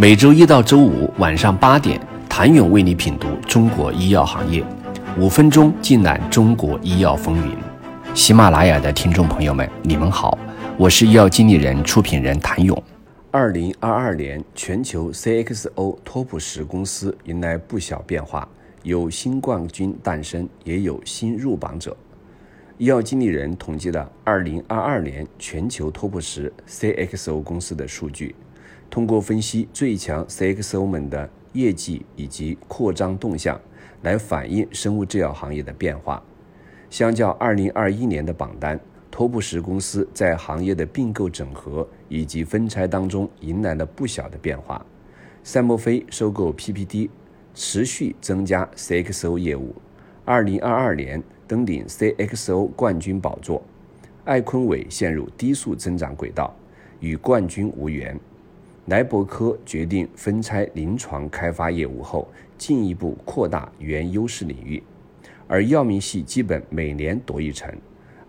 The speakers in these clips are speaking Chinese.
每周一到周五晚上八点，谭勇为你品读中国医药行业，五分钟尽览中国医药风云。喜马拉雅的听众朋友们，你们好，我是医药经理人、出品人谭勇。二零二二年，全球 CXO 托普十公司迎来不小变化，有新冠军诞生，也有新入榜者。医药经理人统计了二零二二年全球托普时 CXO 公司的数据，通过分析最强 CXO 们的业绩以及扩张动向，来反映生物制药行业的变化。相较二零二一年的榜单托布什公司在行业的并购整合以及分拆当中迎来了不小的变化。赛默菲收购 PPD，持续增加 CXO 业务。二零二二年。登顶 CXO 冠军宝座，艾坤伟陷入低速增长轨道，与冠军无缘。莱伯科决定分拆临床开发业务后，进一步扩大原优势领域。而药明系基本每年夺一城，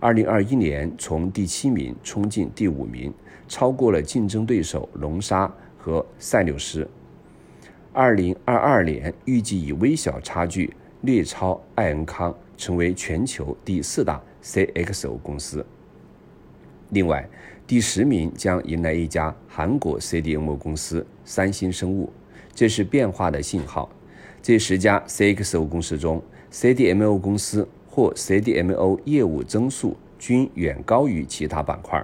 二零二一年从第七名冲进第五名，超过了竞争对手龙沙和赛纽斯。二零二二年预计以微小差距略超艾恩康。成为全球第四大 CXO 公司。另外，第十名将迎来一家韩国 CDMO 公司三星生物，这是变化的信号。这十家 CXO 公司中，CDMO 公司或 CDMO 业务增速均远高于其他板块。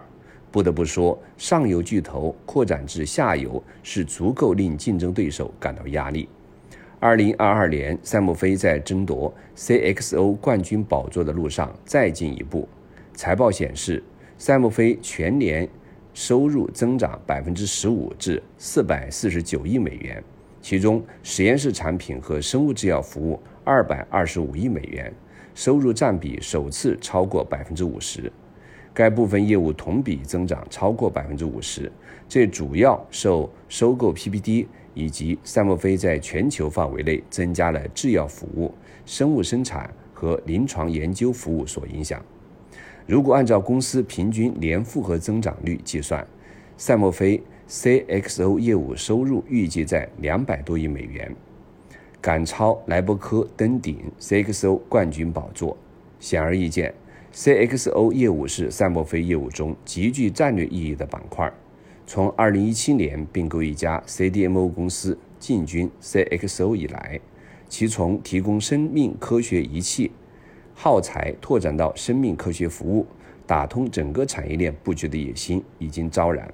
不得不说，上游巨头扩展至下游是足够令竞争对手感到压力。二零二二年，赛默菲在争夺 CXO 冠军宝座的路上再进一步。财报显示，赛默菲全年收入增长百分之十五至四百四十九亿美元，其中实验室产品和生物制药服务二百二十五亿美元，收入占比首次超过百分之五十。该部分业务同比增长超过百分之五十，这主要受收购 PPD。以及赛默菲在全球范围内增加了制药服务、生物生产和临床研究服务所影响。如果按照公司平均年复合增长率计算，赛默菲 CXO 业务收入预计在两百多亿美元，赶超莱伯科登顶 CXO 冠军宝座。显而易见，CXO 业务是赛默菲业务中极具战略意义的板块。从2017年并购一家 CDMO 公司进军 CXO 以来，其从提供生命科学仪器耗材拓展到生命科学服务，打通整个产业链布局的野心已经昭然。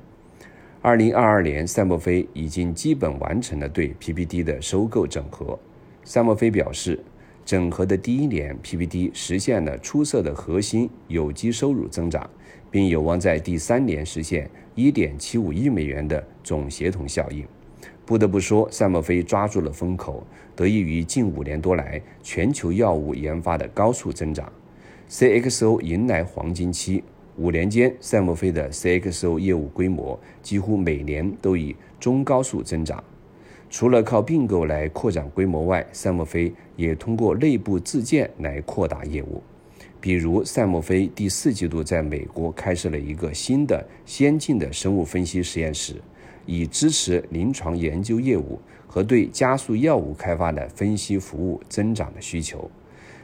2022年，赛默菲已经基本完成了对 PPD 的收购整合。赛默菲表示，整合的第一年，PPD 实现了出色的核心有机收入增长。并有望在第三年实现1.75亿美元的总协同效应。不得不说，赛默菲抓住了风口，得益于近五年多来全球药物研发的高速增长，CXO 迎来黄金期。五年间，赛默菲的 CXO 业务规模几乎每年都以中高速增长。除了靠并购来扩展规模外，赛默菲也通过内部自建来扩大业务。比如，赛默菲第四季度在美国开设了一个新的先进的生物分析实验室，以支持临床研究业务和对加速药物开发的分析服务增长的需求。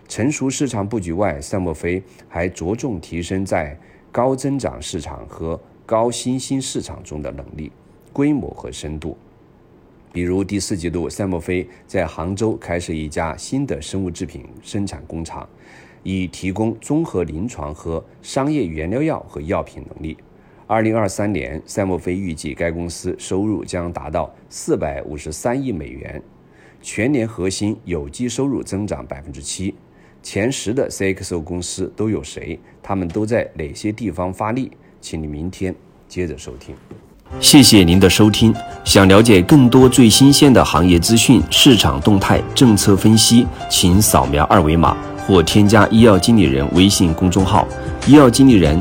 成熟市场布局外，赛默菲还着重提升在高增长市场和高新兴市场中的能力、规模和深度。比如，第四季度，赛默菲在杭州开设一家新的生物制品生产工厂。以提供综合临床和商业原料药和药品能力。二零二三年，赛默菲预计该公司收入将达到四百五十三亿美元，全年核心有机收入增长百分之七。前十的 CXO 公司都有谁？他们都在哪些地方发力？请你明天接着收听。谢谢您的收听。想了解更多最新鲜的行业资讯、市场动态、政策分析，请扫描二维码。或添加医药经理人微信公众号“医药经理人”，